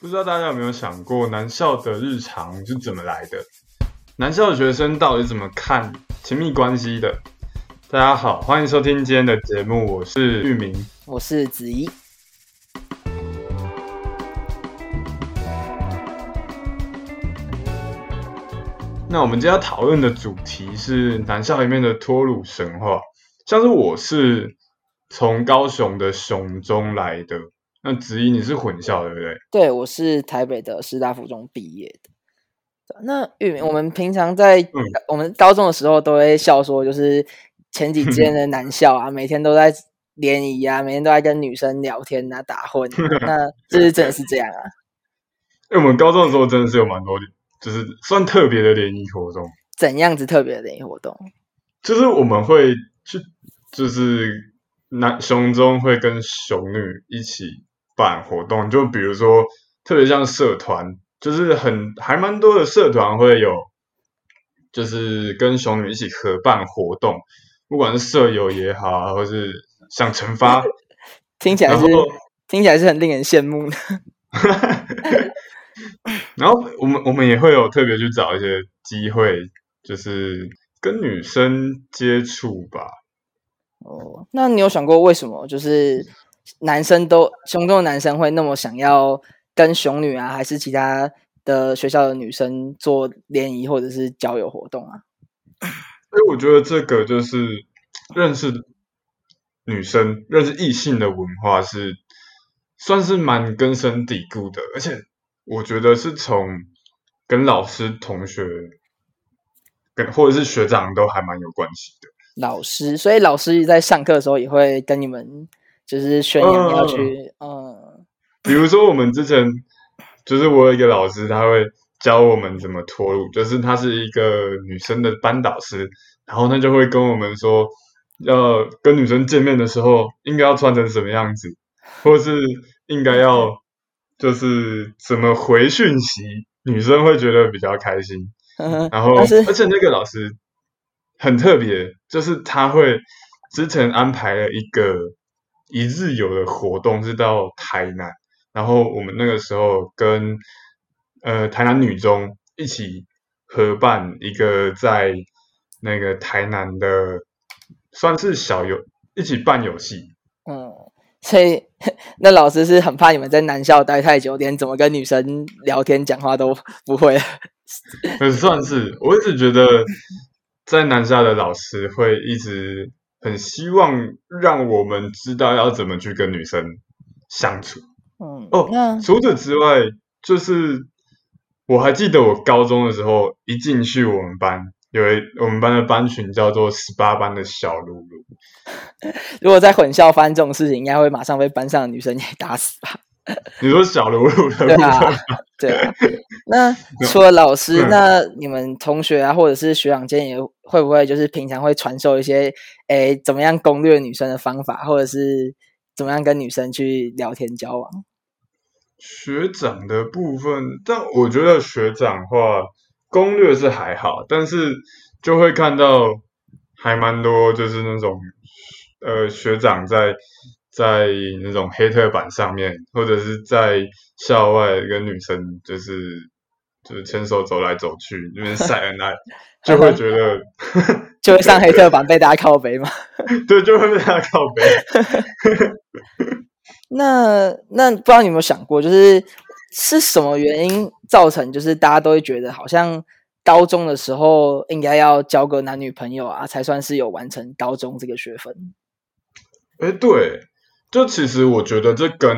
不知道大家有没有想过，南校的日常是怎么来的？南校的学生到底怎么看亲密关系的？大家好，欢迎收听今天的节目，我是玉明，我是子怡。那我们今天要讨论的主题是南校里面的托鲁神话，像是我是从高雄的雄中来的。那子怡你是混校对不对？对，我是台北的师大附中毕业的。那玉明，我们平常在我们高中的时候都会笑说，就是前几间的男校啊，每天都在联谊啊，每天都在跟女生聊天啊，打混。那这是真的是这样啊？哎，我们高中的时候真的是有蛮多，就是算特别的联谊活动。怎样子特别的联谊活动？就是我们会去，就是男雄中会跟雄女一起。办活动，就比如说，特别像社团，就是很还蛮多的社团会有，就是跟熊女一起合办活动，不管是舍友也好，或是像惩罚，听起来是听起来是很令人羡慕的。然后我们我们也会有特别去找一些机会，就是跟女生接触吧。哦，那你有想过为什么就是？男生都雄中的男生会那么想要跟熊女啊，还是其他的学校的女生做联谊或者是交友活动啊？所以我觉得这个就是认识女生、认识异性的文化是算是蛮根深蒂固的，而且我觉得是从跟老师、同学跟或者是学长都还蛮有关系的。老师，所以老师在上课的时候也会跟你们。就是宣扬要去，嗯，比如说我们之前，就是我有一个老师，他会教我们怎么脱乳，就是他是一个女生的班导师，然后他就会跟我们说，要跟女生见面的时候应该要穿成什么样子，或是应该要就是怎么回讯息，女生会觉得比较开心。然后，而且那个老师很特别，就是他会之前安排了一个。一日游的活动是到台南，然后我们那个时候跟呃台南女中一起合办一个在那个台南的算是小游一起办游戏。嗯，所以 那老师是很怕你们在南校待太久，连怎么跟女生聊天讲话都不会。呃算是，我一直觉得在南校的老师会一直。很希望让我们知道要怎么去跟女生相处。嗯，哦，除此之外，就是我还记得我高中的时候，一进去我们班，有一我们班的班群叫做十八班的小露露。如果在混校发生这种事情，应该会马上被班上的女生给打死吧？你说小露露的对啊，对啊。那 除了老师，那你们同学啊，或者是学长间也会不会就是平常会传授一些，诶，怎么样攻略女生的方法，或者是怎么样跟女生去聊天交往？学长的部分，但我觉得学长话攻略是还好，但是就会看到还蛮多，就是那种呃学长在。在那种黑特板上面，或者是在校外跟女生就是就是牵手走来走去，那边晒 恩爱，就会觉得 就会上黑特板被大家靠背嘛？对，就会被大家靠背。那那不知道你有没有想过，就是是什么原因造成，就是大家都会觉得好像高中的时候应该要交个男女朋友啊，才算是有完成高中这个学分？哎，对。就其实我觉得这跟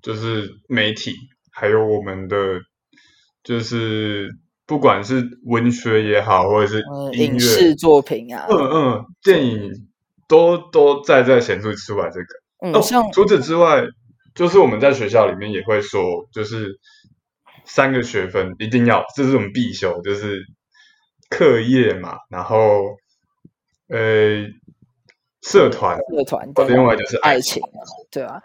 就是媒体还有我们的就是不管是文学也好，或者是影视作品啊，嗯嗯，电影都都在在显示出来这个。嗯，像除此之外，就是我们在学校里面也会说，就是三个学分一定要，这是我们必修，就是课业嘛，然后呃。社团，社团，另外就是爱情啊，对啊，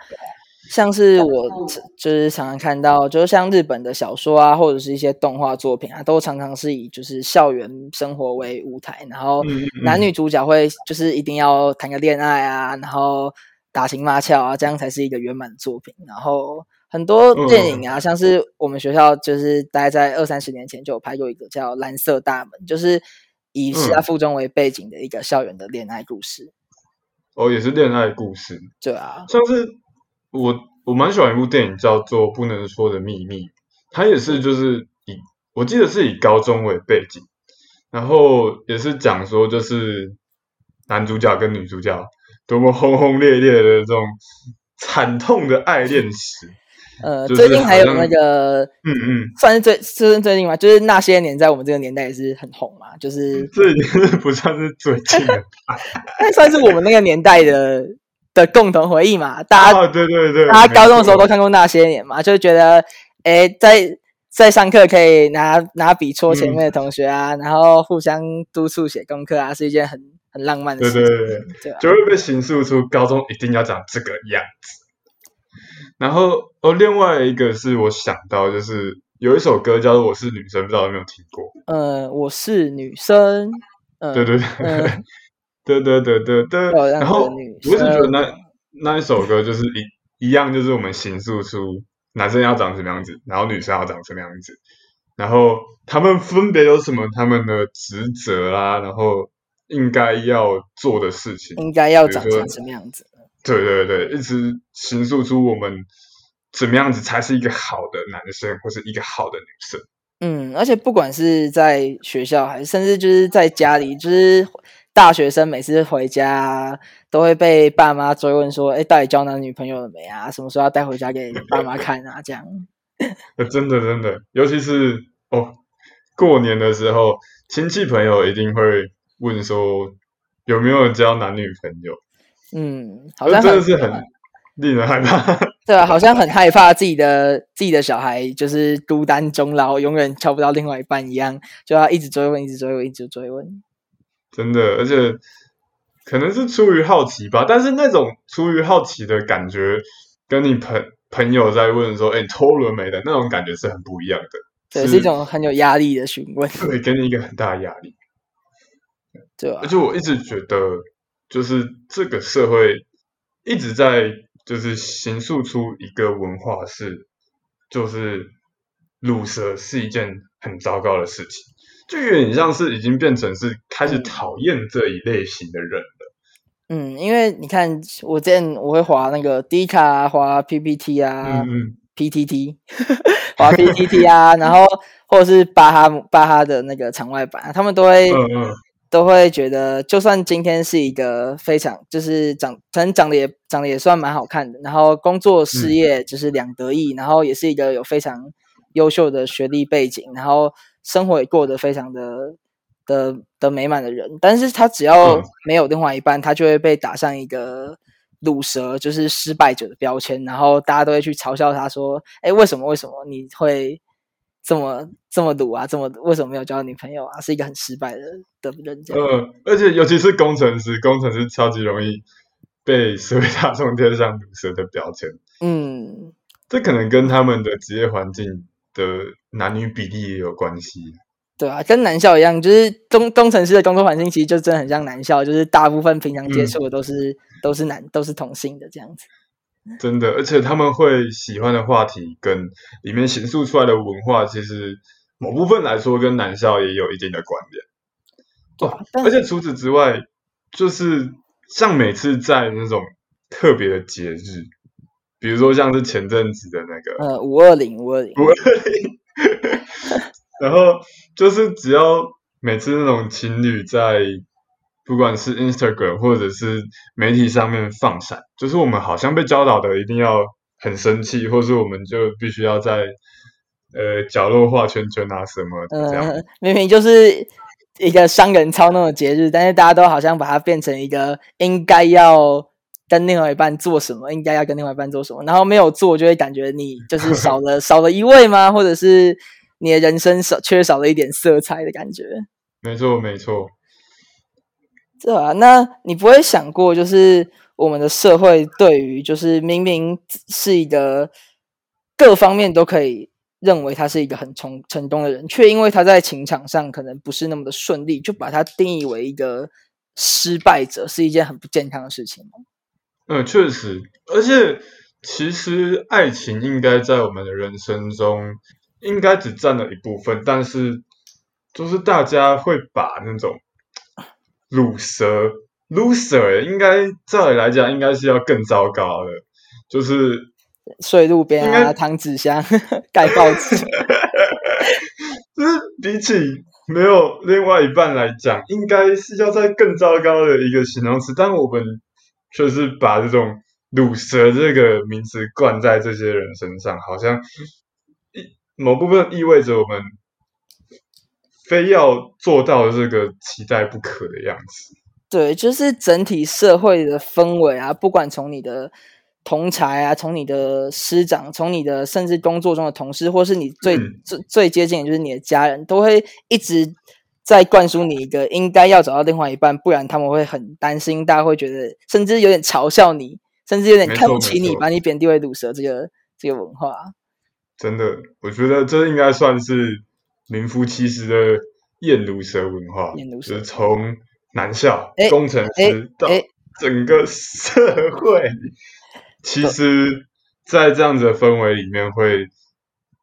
像是我就是常常看到，就是像日本的小说啊，或者是一些动画作品啊，都常常是以就是校园生活为舞台，然后男女主角会就是一定要谈个恋爱啊，然后打情骂俏啊，这样才是一个圆满的作品。然后很多电影啊，像是我们学校就是大概在二三十年前就有拍过一个叫《蓝色大门》，就是以师大附中为背景的一个校园的恋爱故事。哦，也是恋爱故事。对啊，像是我我蛮喜欢一部电影叫做《不能说的秘密》，它也是就是以我记得是以高中为背景，然后也是讲说就是男主角跟女主角多么轰轰烈烈的这种惨痛的爱恋史。呃，最近还有那个，嗯嗯，算是最是最近嘛，就是那些年在我们这个年代也是很红嘛，就是这已经是不算是最近的，那算是我们那个年代的的共同回忆嘛。大家对对对，大家高中的时候都看过那些年嘛，就觉得哎，在在上课可以拿拿笔戳前面的同学啊，然后互相督促写功课啊，是一件很很浪漫的事情，对对对，就会被形塑出高中一定要长这个样子。然后哦，另外一个是我想到，就是有一首歌叫做《我是女生》，不知道有没有听过？呃，我是女生。对对对，对对对对对。然后我是觉得那那一首歌就是一一样，就是我们形塑出男生要长什么样子，然后女生要长什么样子，然后他们分别有什么他们的职责啊，然后应该要做的事情，应该要长成什么样子。对对对，一直形塑出我们怎么样子才是一个好的男生，或是一个好的女生。嗯，而且不管是在学校，还是甚至就是在家里，就是大学生每次回家都会被爸妈追问说：“哎，到底交男女朋友了没啊？什么时候要带回家给爸妈看啊？”这样。真的真的，尤其是哦，过年的时候，亲戚朋友一定会问说有没有交男女朋友。嗯，好像真的是很令人害怕。对啊，好像很害怕自己的自己的小孩就是孤单终老，永远找不到另外一半一样，就要一直追问，一直追问，一直追问。真的，而且可能是出于好奇吧，但是那种出于好奇的感觉，跟你朋朋友在问说“哎，脱了没”的那种感觉是很不一样的。对，是一种很有压力的询问，会给你一个很大的压力。对，而且我一直觉得。就是这个社会一直在就是形塑出一个文化，是就是乳蛇是一件很糟糕的事情，就有点像是已经变成是开始讨厌这一类型的人了。嗯，因为你看，我之前我会滑那个 D 卡，滑 PPT 啊，嗯 PTT，滑 PTT 啊，然后或者是巴哈巴哈的那个场外版，他们都会。都会觉得，就算今天是一个非常就是长，可能长得也长得也算蛮好看的，然后工作事业就是两得意，然后也是一个有非常优秀的学历背景，然后生活也过得非常的的的美满的人，但是他只要没有另外一半，他就会被打上一个卤蛇，就是失败者的标签，然后大家都会去嘲笑他说：“哎，为什么？为什么你会？”这么这么卤啊，这么为什么没有交女朋友啊？是一个很失败的的人。嗯，而且尤其是工程师，工程师超级容易被社会大众贴上卤蛇的标签。嗯，这可能跟他们的职业环境的男女比例也有关系。对啊，跟男校一样，就是工工程师的工作环境其实就真的很像男校，就是大部分平常接触的都是都是男都是同性的这样子。真的，而且他们会喜欢的话题跟里面形塑出来的文化，其实某部分来说跟男校也有一定的关联。对，而且除此之外，就是像每次在那种特别的节日，比如说像是前阵子的那个呃五二零五二零五二零，然后就是只要每次那种情侣在。不管是 Instagram 或者是媒体上面放闪，就是我们好像被教导的一定要很生气，或是我们就必须要在呃角落画圈圈啊什么这样。明明就是一个商人操弄的节日，但是大家都好像把它变成一个应该要跟另外一半做什么，应该要跟另外一半做什么，然后没有做就会感觉你就是 少了少了一位吗？或者是你的人生少缺少了一点色彩的感觉？没错，没错。对啊，那你不会想过，就是我们的社会对于，就是明明是一个各方面都可以认为他是一个很成成功的人，却因为他在情场上可能不是那么的顺利，就把他定义为一个失败者，是一件很不健康的事情吗？嗯，确实，而且其实爱情应该在我们的人生中应该只占了一部分，但是就是大家会把那种乳蛇 loser 应该照理来讲应该是要更糟糕的，就是睡路边啊，躺纸箱，盖报纸，就是比起。没有另外一半来讲，应该是要在更糟糕的一个形容词，但我们却是把这种“卤蛇”这个名词灌在这些人身上，好像一某部分意味着我们非要做到这个期待不可的样子。对，就是整体社会的氛围啊，不管从你的。同才啊，从你的师长，从你的甚至工作中的同事，或是你最最最接近就是你的家人，都会一直在灌输你一个应该要找到另外一半，不然他们会很担心，大家会觉得甚至有点嘲笑你，甚至有点看不起你，把你贬低为毒蛇这个这个文化。真的，我觉得这应该算是名副其实的厌毒蛇文化，就是从男校工程师到整个社会。其实，在这样子的氛围里面，会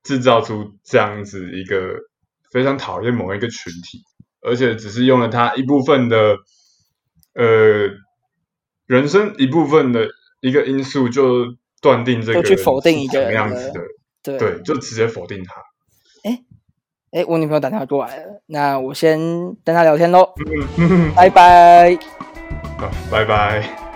制造出这样子一个非常讨厌某一个群体，而且只是用了他一部分的呃人生一部分的一个因素，就断定这个去否定一个样子的，对对，就直接否定他。哎哎，我女朋友打电话过来了，那我先跟她聊天喽，拜拜，好，拜拜。